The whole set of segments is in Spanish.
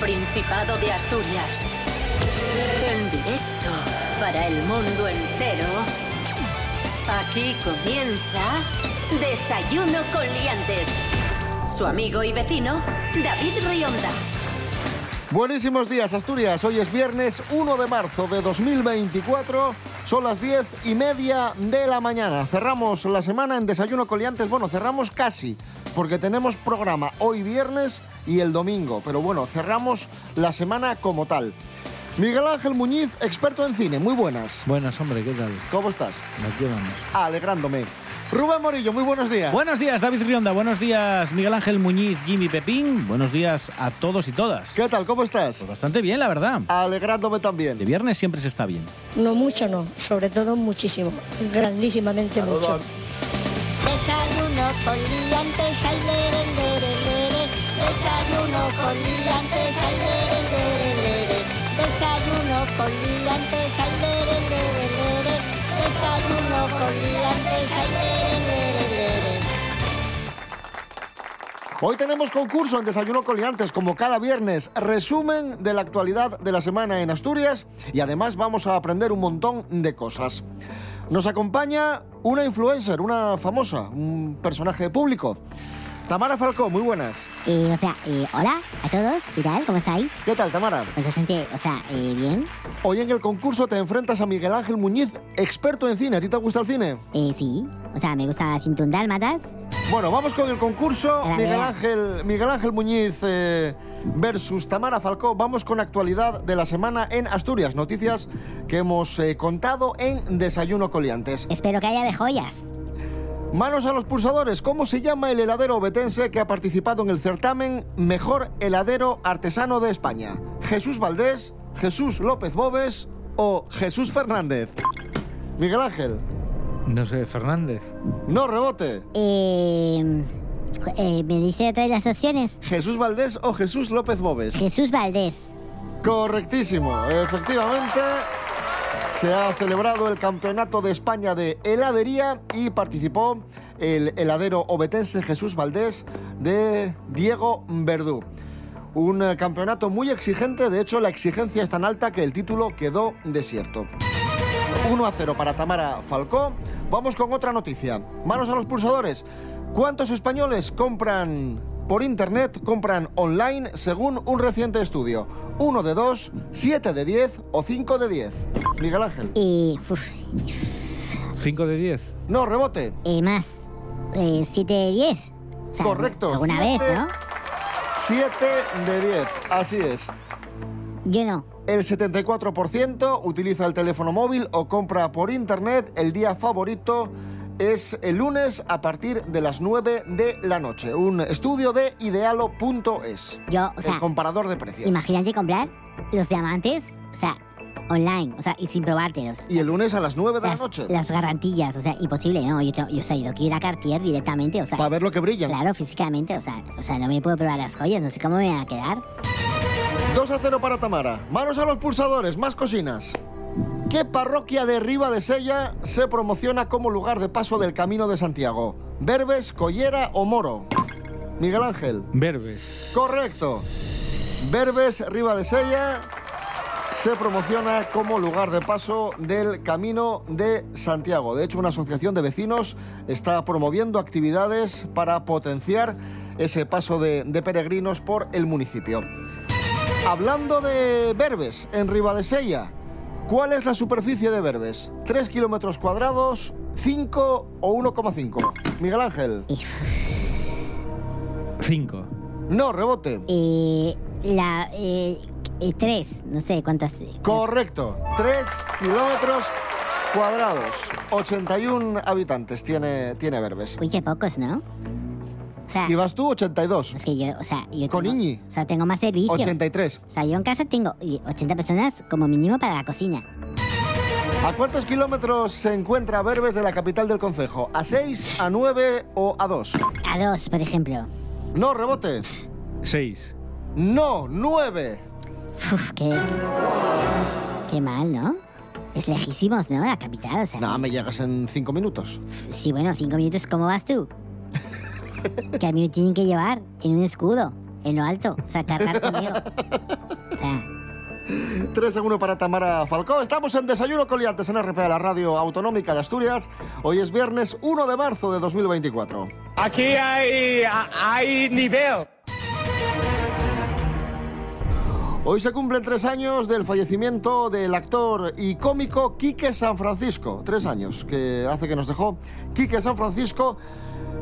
Principado de Asturias. En directo para el mundo entero. Aquí comienza Desayuno con Liantes. Su amigo y vecino, David Rionda. Buenísimos días, Asturias. Hoy es viernes 1 de marzo de 2024. Son las 10 y media de la mañana. Cerramos la semana en Desayuno Coliantes. Bueno, cerramos casi, porque tenemos programa hoy viernes y el domingo. Pero bueno, cerramos la semana como tal. Miguel Ángel Muñiz, experto en cine. Muy buenas. Buenas, hombre, ¿qué tal? ¿Cómo estás? Aquí vamos. Alegrándome. Rubén Morillo, muy buenos días. Buenos días, David Rionda. Buenos días, Miguel Ángel Muñiz, Jimmy Pepín. Buenos días a todos y todas. ¿Qué tal? ¿Cómo estás? Pues bastante bien, la verdad. Alegrándome también. De viernes siempre se está bien. No mucho, no. Sobre todo muchísimo. Grandísimamente mucho. Desayuno con liantes, lere. Desayuno con liantes, ay. Desayuno con liantes, ay. Desayuno con liantes, ay. Hoy tenemos concurso en Desayuno Coliantes, como cada viernes, resumen de la actualidad de la semana en Asturias y además vamos a aprender un montón de cosas. Nos acompaña una influencer, una famosa, un personaje público. Tamara Falcó, muy buenas. Eh, o sea, eh, hola a todos, ¿qué tal? ¿Cómo estáis? ¿Qué tal, Tamara? Pues bastante, o sea, eh, bien. Hoy en el concurso te enfrentas a Miguel Ángel Muñiz, experto en cine. ¿A ti te gusta el cine? Eh, sí, o sea, me gusta Cintún Dálmatas. Bueno, vamos con el concurso. Miguel. Ángel, Miguel Ángel Muñiz eh, versus Tamara Falcó. Vamos con actualidad de la semana en Asturias. Noticias que hemos contado en Desayuno Coliantes. Espero que haya de joyas. Manos a los pulsadores. ¿Cómo se llama el heladero obetense que ha participado en el certamen Mejor Heladero Artesano de España? ¿Jesús Valdés, Jesús López Bobes o Jesús Fernández? Miguel Ángel. No sé, Fernández. No rebote. Eh, eh, ¿Me dice otra de las opciones? ¿Jesús Valdés o Jesús López Bobes? Jesús Valdés. Correctísimo. Efectivamente, se ha celebrado el Campeonato de España de Heladería y participó el heladero obetense Jesús Valdés de Diego Verdú. Un eh, campeonato muy exigente, de hecho la exigencia es tan alta que el título quedó desierto. 1 a 0 para Tamara Falcó. Vamos con otra noticia. Manos a los pulsadores. ¿Cuántos españoles compran por internet, compran online según un reciente estudio? ¿1 de 2, 7 de 10 o 5 de 10? Miguel Ángel. Eh, uf, 5 de 10. No, rebote. eh, más. Eh, 7 de 10. O sea, Correcto, Alguna siete. vez, ¿no? 7 de 10. Así es. Yo no. El 74% utiliza el teléfono móvil o compra por internet. El día favorito es el lunes a partir de las 9 de la noche. Un estudio de idealo.es. Yo, o sea, el comparador de precios. imagínate comprar los diamantes, o sea, online, o sea, y sin probártelos. Y el lunes a las 9 de la las, noche. las garantillas, o sea, imposible, ¿no? Yo, tengo- yo, o sea, yo quiero ir a Cartier directamente, o sea, Para ver lo que brillan. claro, físicamente, o sea, o sea, no me puedo probar las joyas, no sé cómo me van a quedar. 2 a 0 para Tamara. Manos a los pulsadores, más cocinas. ¿Qué parroquia de Riva de Sella se promociona como lugar de paso del Camino de Santiago? ¿Verbes, Collera o Moro? Miguel Ángel. Verbes. Correcto. Verbes, Riva de Sella se promociona como lugar de paso del Camino de Santiago. De hecho, una asociación de vecinos está promoviendo actividades para potenciar ese paso de, de peregrinos por el municipio. Hablando de Verbes, en Ribadesella, ¿cuál es la superficie de Verbes? ¿3 kilómetros cuadrados, 5 o 1,5? Miguel Ángel. 5. No, rebote. Eh, la, eh, eh, tres, no sé cuántas. Correcto, 3 kilómetros cuadrados, 81 habitantes tiene, tiene Verbes. Uy, qué pocos, ¿no? O sea, Si vas tú, 82. es que yo, o sea, yo Con tengo, Iñi. O sea, tengo más servicio. 83. O sea, yo en casa tengo eh, 80 personas como mínimo para la cocina. ¿A cuántos kilómetros se encuentra Verbes de la capital del concejo? ¿A 6, a 9 o a 2? A dos, por ejemplo. No, rebote. 6. No, 9. Uf, qué. Qué mal, ¿no? Es lejísimos, ¿no? La capital, o sea. No, me llegas en 5 minutos. Sí, bueno, cinco minutos, ¿cómo vas tú? que a mí me tienen que llevar en un escudo, en lo alto, o sea, cargar conmigo. O sea, 3 en 1 para Tamara Falcó. Estamos en Desayuno Coliantes en RPA, la radio autonómica de Asturias. Hoy es viernes 1 de marzo de 2024. Aquí hay, hay nivel. Hoy se cumplen tres años del fallecimiento del actor y cómico Quique San Francisco. Tres años que hace que nos dejó Quique San Francisco,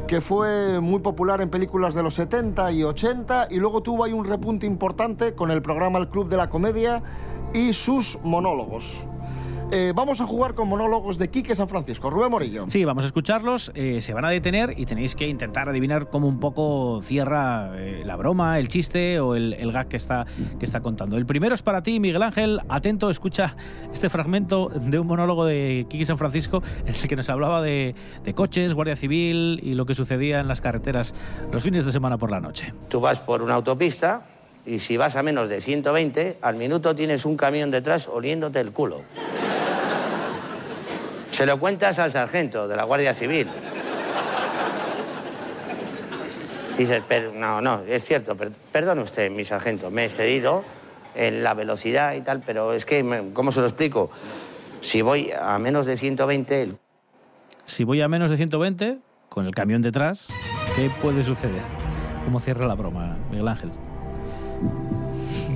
que fue muy popular en películas de los 70 y 80 y luego tuvo ahí un repunte importante con el programa El Club de la Comedia y sus monólogos. Eh, vamos a jugar con monólogos de Quique San Francisco. Rubén Morillo. Sí, vamos a escucharlos, eh, se van a detener y tenéis que intentar adivinar cómo un poco cierra eh, la broma, el chiste o el, el gag que está, que está contando. El primero es para ti, Miguel Ángel. Atento, escucha este fragmento de un monólogo de Quique San Francisco en el que nos hablaba de, de coches, Guardia Civil y lo que sucedía en las carreteras los fines de semana por la noche. Tú vas por una autopista y si vas a menos de 120, al minuto tienes un camión detrás oliéndote el culo. Se lo cuentas al sargento de la Guardia Civil. Dices, pero, no, no, es cierto, per- perdone usted, mi sargento, me he cedido en la velocidad y tal, pero es que, ¿cómo se lo explico? Si voy a menos de 120, el Si voy a menos de 120, con el camión detrás, ¿qué puede suceder? ¿Cómo cierra la broma, Miguel Ángel?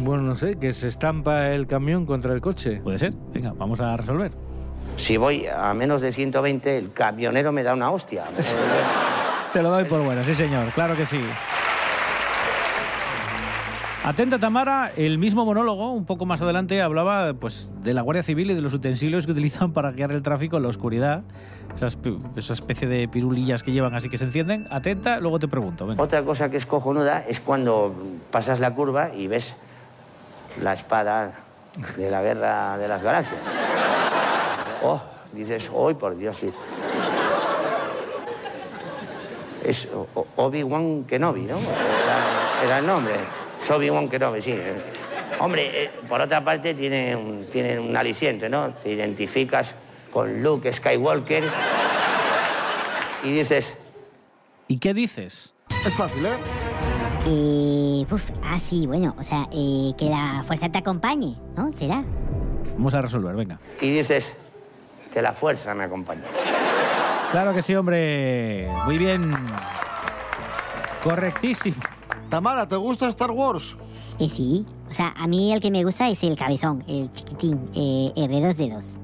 Bueno, no sé, que se estampa el camión contra el coche. ¿Puede ser? Venga, vamos a resolver. Si voy a menos de 120, el camionero me da una hostia. Te lo doy por bueno, sí señor, claro que sí. Atenta Tamara, el mismo monólogo, un poco más adelante, hablaba pues, de la Guardia Civil y de los utensilios que utilizan para guiar el tráfico en la oscuridad. Esas esa especie de pirulillas que llevan así que se encienden. Atenta, luego te pregunto. venga. Otra cosa que es cojonuda es cuando pasas la curva y ves la espada de la guerra de las galaxias. Oh, dices, ¡ay, por Dios! sí". Es Obi-Wan Kenobi, ¿no? Era, era el nombre. Es Obi-Wan Kenobi, sí. Hombre, eh, por otra parte tiene un, tiene un aliciente, ¿no? Te identificas con Luke Skywalker y dices, ¿Y qué dices? Es fácil, ¿eh? eh, uf, ah, sí, bueno, o sea, eh, que la fuerza te acompañe, ¿no? ¿Será? Vamos a resolver, venga. y dices, que la fuerza me acompañe. Claro que sí, hombre. Muy bien. Correctísimo. Tamara, ¿te gusta Star Wars? Eh, sí, o sea, a mí el que me gusta es el cabezón, el chiquitín, eh, el de dos dedos.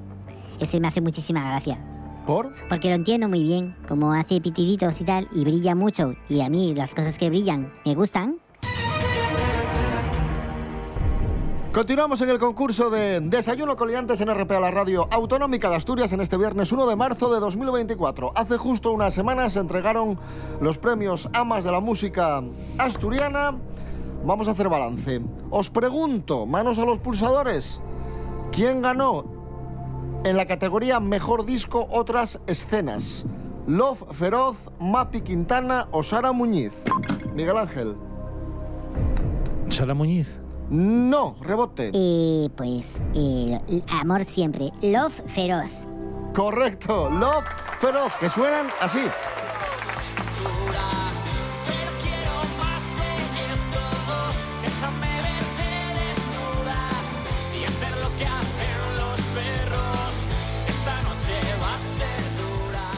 Ese me hace muchísima gracia. ¿Por? Porque lo entiendo muy bien, como hace pitiditos y tal, y brilla mucho, y a mí las cosas que brillan me gustan. Continuamos en el concurso de Desayuno Coliantes en RPA, la radio autonómica de Asturias, en este viernes 1 de marzo de 2024. Hace justo unas semanas se entregaron los premios Amas de la Música Asturiana. Vamos a hacer balance. Os pregunto, manos a los pulsadores, ¿quién ganó en la categoría Mejor Disco otras escenas? Love Feroz, Mapi Quintana o Sara Muñiz. Miguel Ángel. Sara Muñiz. No, rebote. Eh, pues, eh, amor siempre, love feroz. Correcto, Love Feroz, que suenan así.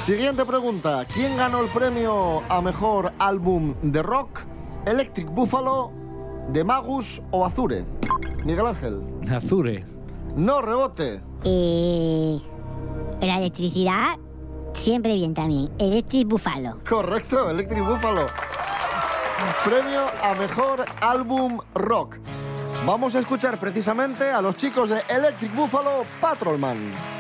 Siguiente pregunta. ¿Quién ganó el premio a mejor álbum de rock? ¿Electric Buffalo, de Magus o Azure? Miguel Ángel. Azure. No, rebote. Eh, la electricidad, siempre bien también. Electric Buffalo. Correcto, Electric Buffalo. Premio a mejor álbum rock. Vamos a escuchar precisamente a los chicos de Electric Buffalo Patrolman.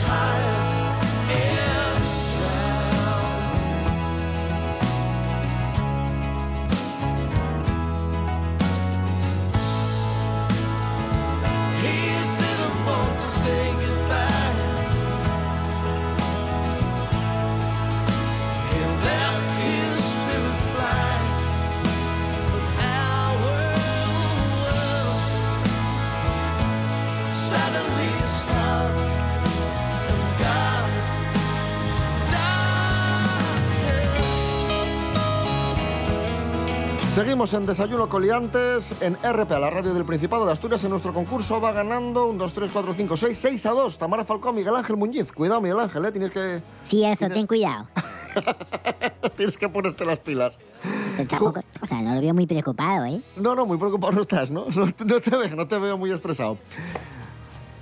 time. Seguimos en Desayuno Coliantes en RPA, la radio del Principado de Asturias. En nuestro concurso va ganando un 2, 3, 4, 5, 6, 6 a 2. Tamara Falcón, Miguel Ángel Muñiz. Cuidado, Miguel Ángel, ¿eh? tienes que, Sí, eso, ten cuidado. tienes que ponerte las pilas. Tampoco- o sea, no lo veo muy preocupado, ¿eh? No, no, muy preocupado no estás, ¿no? No, te- no te veo, no te veo muy estresado.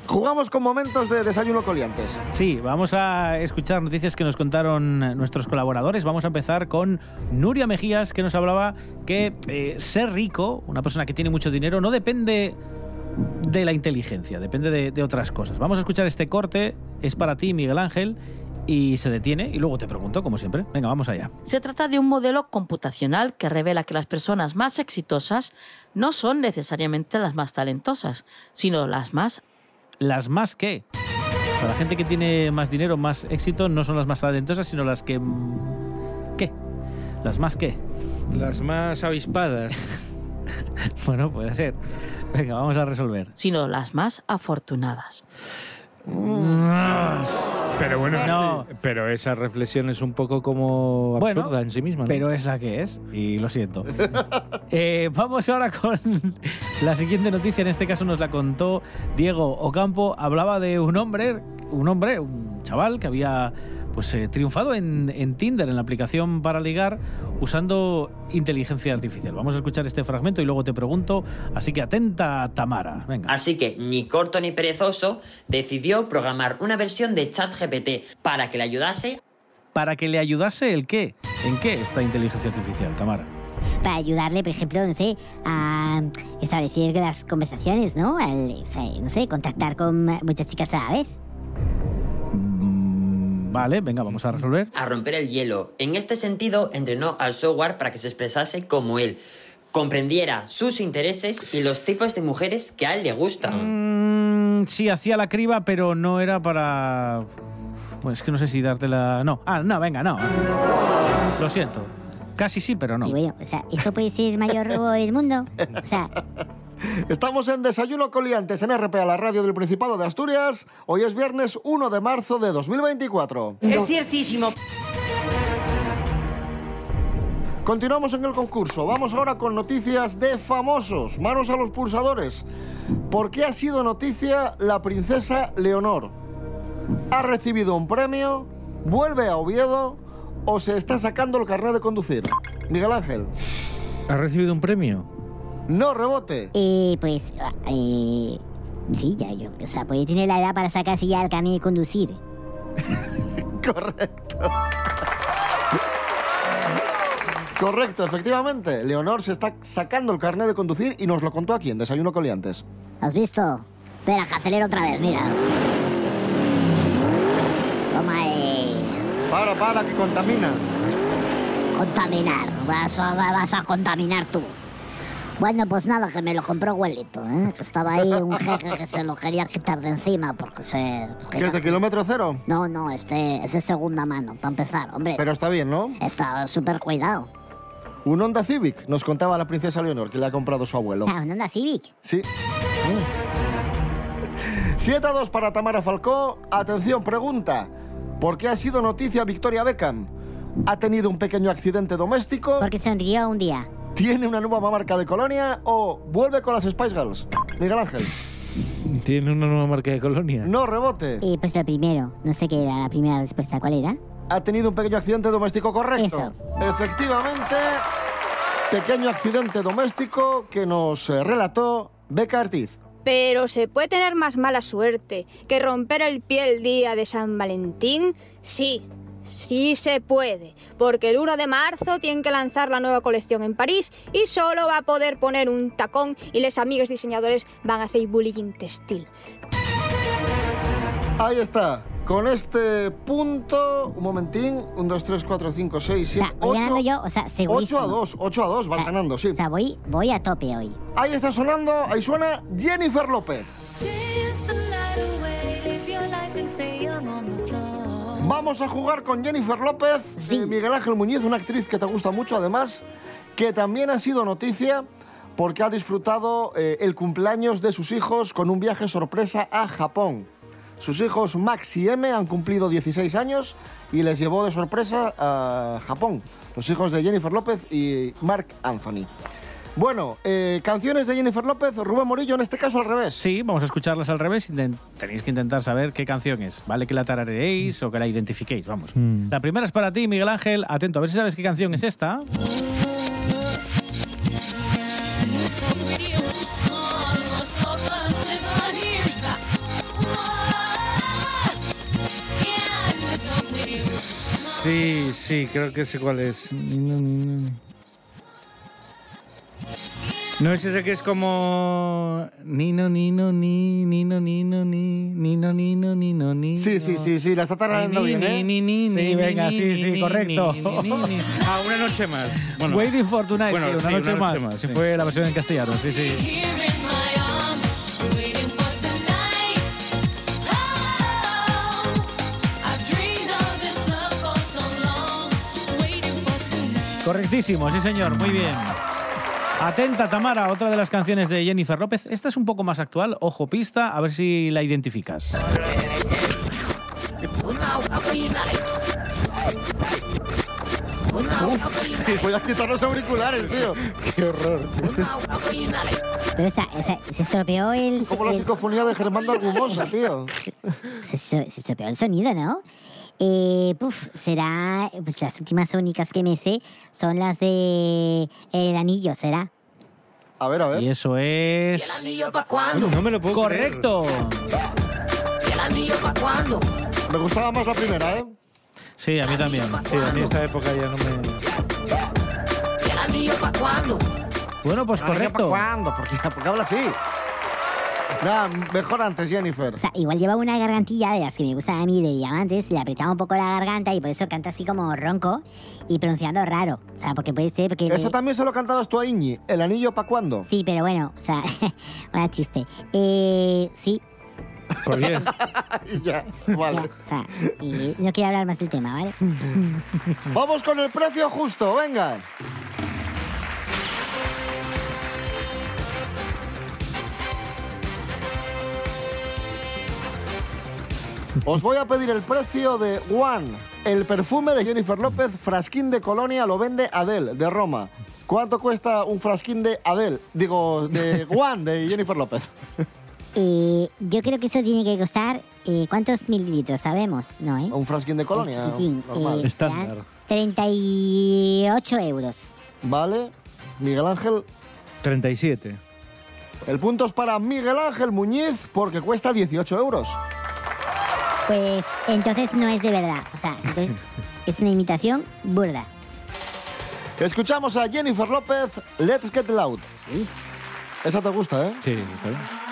Jugamos con momentos de Desayuno Coliantes. Sí, vamos a escuchar noticias que nos contaron nuestros colaboradores. Vamos a empezar con Nuria Mejías, que nos hablaba que eh, ser rico, una persona que tiene mucho dinero, no depende de la inteligencia, depende de, de otras cosas. Vamos a escuchar este corte, es para ti, Miguel Ángel, y se detiene y luego te pregunto, como siempre. Venga, vamos allá. Se trata de un modelo computacional que revela que las personas más exitosas no son necesariamente las más talentosas, sino las más Las más que. O sea, la gente que tiene más dinero, más éxito, no son las más talentosas, sino las que... ¿Qué? Las más que. Las más avispadas. Bueno, puede ser. Venga, vamos a resolver. sino las más afortunadas. Pero bueno, No. pero esa reflexión es un poco como Bueno, absurda en sí misma. ¿no? Pero es la que es, y lo siento. Eh, vamos ahora con la siguiente noticia. En este caso nos la contó Diego Ocampo. Hablaba de un hombre, un hombre, un chaval que había pues eh, triunfado en, en Tinder, en la aplicación para ligar, usando inteligencia artificial. Vamos a escuchar este fragmento y luego te pregunto. Así que atenta, Tamara. Venga. Así que, ni corto ni perezoso, decidió programar una versión de ChatGPT para que le ayudase Para que le ayudase el qué. ¿En qué esta inteligencia artificial, Tamara? Para ayudarle, por ejemplo, no sé, a establecer las conversaciones, ¿no? Al, o sea, no sé, contactar con muchas chicas a la vez. Vale, venga, vamos a resolver. a romper el hielo. En este sentido, entrenó al software para que se expresase como él, comprendiera sus intereses y los tipos de mujeres que a él le gustan. Mm, sí, hacía la criba, pero no era para. Pues es que no sé si dártela. No. Ah, no, venga, no. Lo siento. Casi sí, pero no. Y bueno, o sea, ¿esto puede ser el mayor robo del mundo? O sea, Estamos en Desayuno Coliantes en RPA, la radio del Principado de Asturias. Hoy es viernes 1 de marzo de 2024. Es ciertísimo. Continuamos en el concurso. Vamos ahora con noticias de famosos. Manos a los pulsadores. ¿Por qué ha sido noticia la princesa Leonor? ¿Ha recibido un premio? ¿Vuelve a Oviedo? ¿O se está sacando el carnet de conducir? Miguel Ángel. ¿Ha recibido un premio? No rebote. eh, pues, eh, sí, ya yo, o sea, puede tener la edad para sacarse ya el carnet de conducir. Correcto. Correcto, efectivamente. Leonor se está sacando el carnet de conducir y nos lo contó aquí en Desayuno Coliantes. ¿Has visto? Espera, que acelero otra vez, mira. Toma ahí. Para, para, que contamina. Contaminar. Vas a, vas a contaminar tú. Bueno, pues nada, que me lo compró abuelito, ¿eh? Que estaba ahí un jefe que se lo quería quitar de encima porque se... porque ¿Qué es de kilómetro cero? No, no, este es de segunda mano, para empezar, hombre. Pero está bien, ¿no? Está súper cuidado. Un Honda Civic, nos contaba la princesa Leonor, que le ha comprado su abuelo. Ah, un Honda Civic. Sí. 7 a 2 para Tamara Falcó. Atención, pregunta. ¿Por qué ha sido noticia Victoria Beckham? ¿Ha tenido un pequeño accidente doméstico? Porque sonrió un día. ¿Tiene una nueva marca de colonia? ¿O vuelve con las Spice Girls? Miguel Ángel. ¿Tiene una nueva marca de colonia? No rebote. Y pues lo primero, no sé qué era la primera respuesta, ¿cuál era? Ha tenido un pequeño accidente doméstico correcto. Eso. Efectivamente, pequeño accidente doméstico que nos eh, relató Beca Ortiz. Pero se puede tener más mala suerte que romper el pie el día de San Valentín. Sí, Sí se puede, porque el 1 de marzo tienen que lanzar la nueva colección en París y solo va a poder poner un tacón y los amigos diseñadores van a hacer bullying textil. Ahí está. Con este punto, un momentín, 1, 2, 3, 4, 5, 6, 7, voy 8. ganando yo, o sea, 8 segurísimo. a 2, 8 a 2, vas ganando, sí. O sea, voy, voy a tope hoy. Ahí está sonando, ahí suena Jennifer López. Vamos a jugar con Jennifer López, eh, Miguel Ángel Muñiz, una actriz que te gusta mucho, además, que también ha sido noticia porque ha disfrutado eh, el cumpleaños de sus hijos con un viaje sorpresa a Japón. Sus hijos Max y M han cumplido 16 años y les llevó de sorpresa a Japón. Los hijos de Jennifer López y Mark Anthony. Bueno, eh, canciones de Jennifer López, Rubén Morillo, en este caso al revés. Sí, vamos a escucharlas al revés. Tenéis que intentar saber qué canción es. Vale que la tarareéis o que la identifiquéis, vamos. La primera es para ti, Miguel Ángel. Atento, a ver si sabes qué canción es esta. Sí, sí, creo que sé cuál es. No es ese que es como. Nino, nino, ni, nino, nino, ni, nino, nino, nino, ni. Sí, sí, sí, sí, la está tarareando bien, ¿eh? ni, ni, Sí, ni, venga, sí, sí, correcto. ni. Ah, una noche más. Bueno, Waiting for Tonight, bueno, sí, una, sí, noche una noche más. más, sí. Fue la versión en castellano, sí, sí. Correctísimo, sí señor, muy bien. Atenta, Tamara, otra de las canciones de Jennifer López. Esta es un poco más actual, ojo pista, a ver si la identificas. Uf, voy a quitar los auriculares, tío. Qué horror. Pero esta, esa- se estropeó el... Como la psicofonía de Germán de Argumosa, tío. se, se- se estropeó el sonido, ¿no? Eh, puf, será... Pues las últimas únicas que me sé son las de... El anillo, ¿será? A ver, a ver. Y eso es... No me lo puedo Correcto. Me gustaba más la primera, ¿eh? Sí, a mí también. Sí, a mí esta época ya no me. Bueno, pues Ah, ¿ya para correcto. ¿Cuándo? ¿Por qué, por qué habla así? Mejor antes, Jennifer. O sea, igual lleva una gargantilla de las que me gustan a mí de diamantes, le apretaba un poco la garganta y por eso canta así como ronco y pronunciando raro. O sea, porque puede ser porque... Eso también se lo cantabas tú a Iñi. ¿El anillo para cuándo? Sí, pero bueno, o sea, un chiste. Eh, sí, Pues bien. ya, ya, vale. o sea, eh, no quiero hablar más del tema, ¿vale? Vamos con el precio justo, venga. Os voy a pedir el precio de One. El perfume de Jennifer López, frasquín de colonia, lo vende Adele, de Roma. ¿Cuánto cuesta un frasquín de Adele? Digo, de One, de Jennifer López. Eh, yo creo que eso tiene que costar... eh, ¿Cuántos mililitros? Sabemos, ¿no, eh? Un frasquín de colonia, chiquitín, normal. eh, serán 38 euros. Vale, Miguel Ángel. 37. El punto es para Miguel Ángel Muñiz porque cuesta 18 euros. Pues entonces no es de verdad. O sea, entonces es una imitación burda. Escuchamos a Jennifer López, Let's Get Loud. Esa te gusta, ¿eh? Sí, está bien.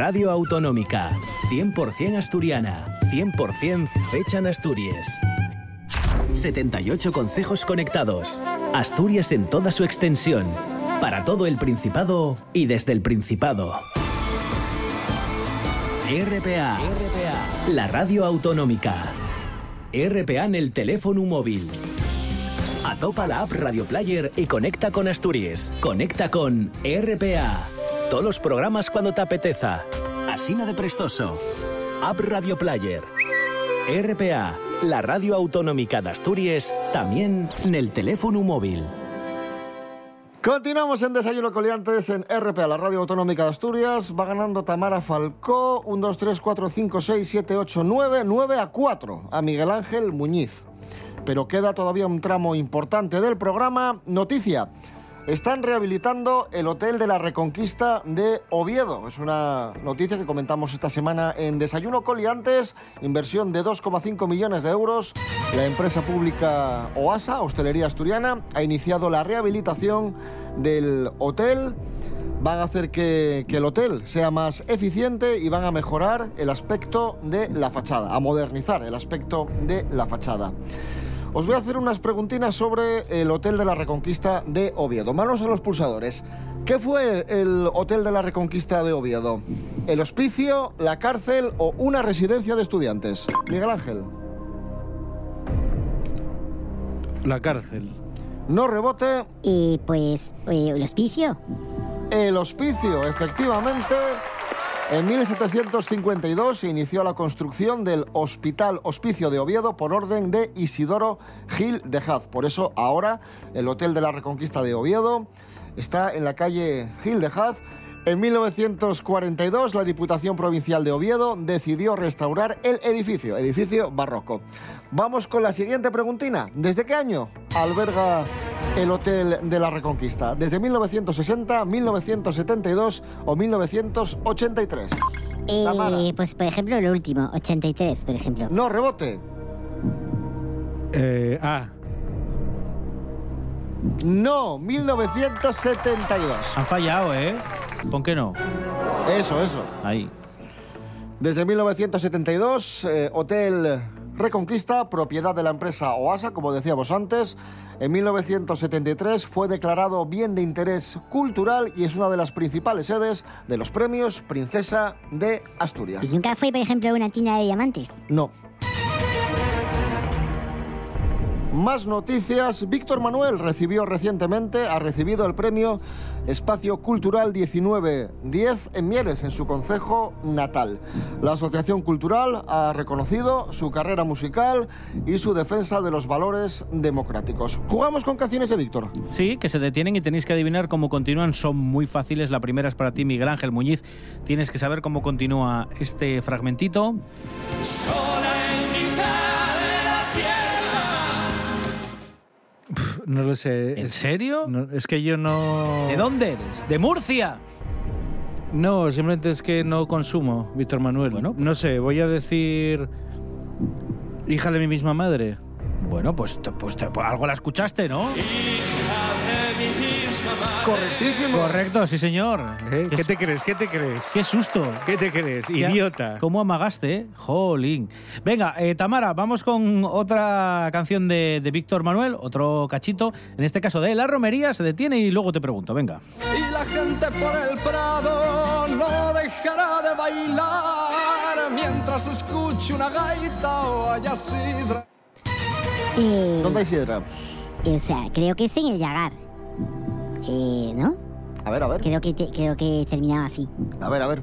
Radio autonómica, 100% asturiana, 100% fecha en Asturias. 78 concejos conectados. Asturias en toda su extensión. Para todo el Principado y desde el Principado. RPA, la radio autonómica. RPA en el teléfono móvil. Atopa la app Radio Player y conecta con Asturias. Conecta con RPA. Todos los programas cuando te apeteza. Asina de Prestoso. App Radio Player. RPA, la radio autonómica de Asturias, también en el teléfono móvil. Continuamos en Desayuno Coliantes en RPA, la radio autonómica de Asturias. Va ganando Tamara Falcó, 1, 2, 3, 4, 5, 6, 7, 8, 9, 9 a 4 a Miguel Ángel Muñiz. Pero queda todavía un tramo importante del programa. Noticia. Están rehabilitando el Hotel de la Reconquista de Oviedo. Es una noticia que comentamos esta semana en Desayuno Coliantes. Inversión de 2,5 millones de euros. La empresa pública OASA, Hostelería Asturiana, ha iniciado la rehabilitación del hotel. Van a hacer que, que el hotel sea más eficiente y van a mejorar el aspecto de la fachada, a modernizar el aspecto de la fachada. Os voy a hacer unas preguntinas sobre el Hotel de la Reconquista de Oviedo. Manos a los pulsadores. ¿Qué fue el Hotel de la Reconquista de Oviedo? ¿El hospicio, la cárcel o una residencia de estudiantes? Miguel Ángel. La cárcel. No rebote. Y pues, eh, el hospicio. El hospicio, efectivamente. En 1752 se inició la construcción del Hospital Hospicio de Oviedo por orden de Isidoro Gil de Haz. Por eso ahora el Hotel de la Reconquista de Oviedo está en la calle Gil de Haz. En 1942 la Diputación Provincial de Oviedo decidió restaurar el edificio, edificio barroco. Vamos con la siguiente preguntina. ¿Desde qué año alberga el Hotel de la Reconquista? ¿Desde 1960, 1972 o 1983? Eh, pues, por ejemplo, lo último, 83, por ejemplo. No, rebote. Eh, ah, No, 1972. Han fallado, ¿eh? ¿Con qué no? Eso, eso. Ahí. Desde 1972, eh, Hotel Reconquista, propiedad de la empresa OASA, como decíamos antes. En 1973 fue declarado bien de interés cultural y es una de las principales sedes de los premios Princesa de Asturias. ¿Y nunca fue, por ejemplo, una tienda de diamantes? No. Más noticias. Víctor Manuel recibió recientemente, ha recibido el premio Espacio Cultural 1910 en Mieres, en su concejo natal. La Asociación Cultural ha reconocido su carrera musical y su defensa de los valores democráticos. Jugamos con canciones de Víctor. Sí, que se detienen y tenéis que adivinar cómo continúan. Son muy fáciles. La primera es para ti, Miguel Ángel Muñiz. Tienes que saber cómo continúa este fragmentito. Sola en no lo sé. ¿En Es- serio? no, es que yo no... ¿De dónde eres? ¿De Murcia? No, simplemente es que no consumo, Víctor Manuel. Bueno, pues- No sé, voy a decir... Hija de mi misma madre. Bueno, pues, te- pues, te- pues algo la escuchaste, ¿no? Correctísimo. Correcto, sí, señor. ¿Eh? ¿Qué te crees? ¿Qué te crees? Qué susto. ¿Qué te crees? Qué- Idiota. ¿Cómo amagaste, eh? Jolín. Venga, eh, Tamara, vamos con otra canción de, de Víctor Manuel, otro cachito, en este caso de La Romería, se detiene y luego te pregunto, venga. Y la gente por el prado no dejará de bailar mientras escuche una gaita o haya sidra. Eh, ¿Dónde hay sidra? o sea, creo que es en el Yagar. Eh, ¿no? A ver, a ver. Creo que, te- creo que terminaba así. A ver, a ver.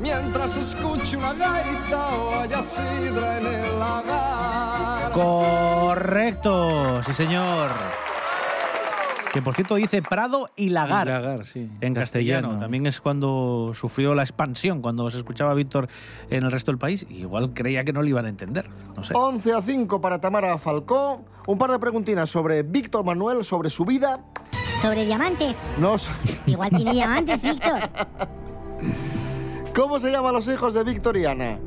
Mientras escuche una gaita o haya sidra en el lagar. Correcto, sí, señor. Que por cierto dice Prado y Lagar. Lagar, sí. En castellano. También es cuando sufrió la expansión, cuando se escuchaba a Víctor en el resto del país. Igual creía que no lo iban a entender. No sé. 11 a 5 para Tamara Falcó. Un par de preguntinas sobre Víctor Manuel, sobre su vida. Sobre diamantes. No sé. Igual tiene diamantes, Víctor. ¿Cómo se llaman los hijos de Victoriana?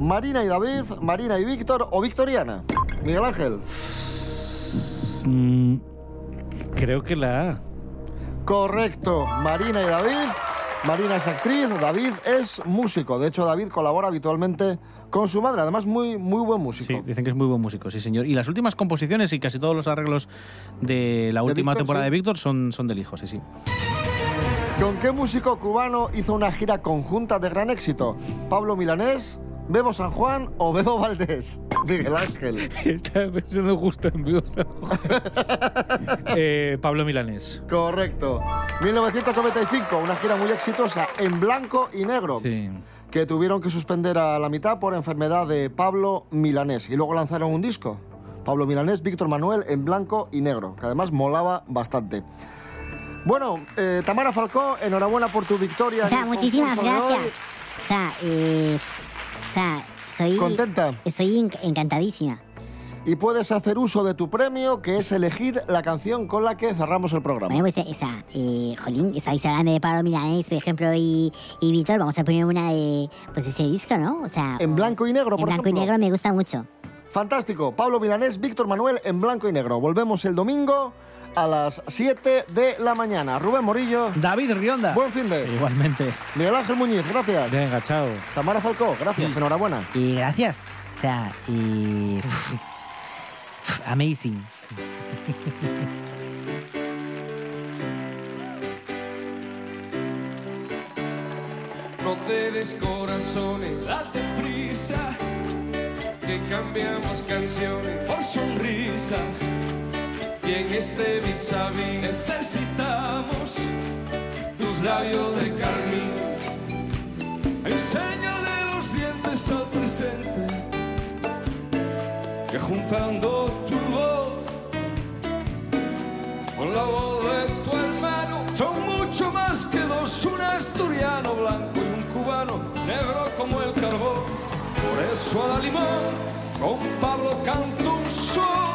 Marina y David, Marina y Víctor o Victoriana. Miguel Ángel. Mm, creo que la A. Correcto, Marina y David. Marina es actriz, David es músico. De hecho, David colabora habitualmente con su madre. Además, muy, muy buen músico. Sí, dicen que es muy buen músico, sí, señor. Y las últimas composiciones y casi todos los arreglos de la última Víctor, temporada sí. de Víctor son, son del hijo, sí, sí. ¿Con qué músico cubano hizo una gira conjunta de gran éxito? ¿Pablo Milanés, Bebo San Juan o Bebo Valdés? Miguel Ángel. Estaba pensando justo en vivo. eh, Pablo Milanés. Correcto. 1995, una gira muy exitosa en blanco y negro. Sí. Que tuvieron que suspender a la mitad por enfermedad de Pablo Milanés. Y luego lanzaron un disco. Pablo Milanés, Víctor Manuel en blanco y negro. Que además molaba bastante. Bueno, eh, Tamara Falcó, enhorabuena por tu victoria. O sea, en el muchísimas gracias. O sea, eh, o sea, soy... ¿Contenta? Estoy en- encantadísima. Y puedes hacer uso de tu premio, que es elegir la canción con la que cerramos el programa. Bueno, pues esa, eh, Jolín, estáis hablando de Pablo Milanés, por ejemplo, y, y Víctor, vamos a poner una de, pues ese disco, ¿no? O sea... En blanco y negro, En por blanco y ejemplo. negro me gusta mucho. Fantástico. Pablo Milanés, Víctor Manuel en blanco y negro. Volvemos el domingo a las 7 de la mañana. Rubén Morillo. David Rionda. Buen fin de. Igualmente. Miguel Ángel Muñiz, gracias. Venga, chao. Tamara Falcó, gracias. Enhorabuena. Y gracias. O sea, y... amazing. No te des corazones, date prisa, que cambiamos canciones por sonrisas. Y en este vis a vis necesitamos tus labios de carmín. Enséñale los dientes al presente, que juntando tu voz con la voz de tu hermano son mucho más que dos, un asturiano blanco y un cubano negro como el carbón. Por eso a la limón con Pablo canto un sol.